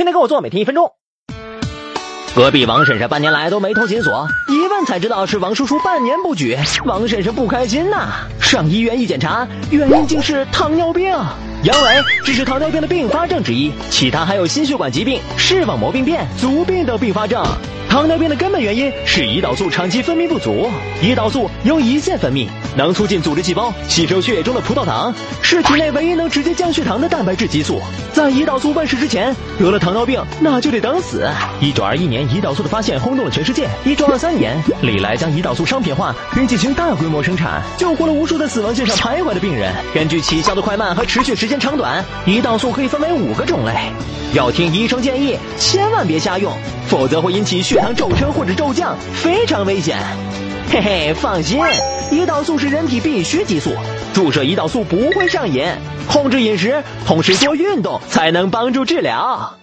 天天跟我做，每天一分钟。隔壁王婶婶半年来都没偷紧锁，一问才知道是王叔叔半年不举，王婶婶不开心呐。上医院一检查，原因竟是糖尿病。阳痿只是糖尿病的并发症之一，其他还有心血管疾病、视网膜病变、足病等并发症。糖尿病的根本原因是胰岛素长期分泌不足。胰岛素由胰腺分泌，能促进组织细胞吸收血液中的葡萄糖，是体内唯一能直接降血糖的蛋白质激素。在胰岛素问世之前，得了糖尿病那就得等死。一九二一年，胰岛素的发现轰动了全世界。一九二三年，李来将胰岛素商品化，并进行大规模生产，救活了无数在死亡线上徘徊的病人。根据起效的快慢和持续时间长短，胰岛素可以分为五个种类。要听医生建议，千万别瞎用，否则会引起血糖骤升或者骤降，非常危险。嘿嘿，放心，胰岛素是人体必需激素，注射胰岛素不会上瘾。控制饮食，同时多运动，才能帮助治疗。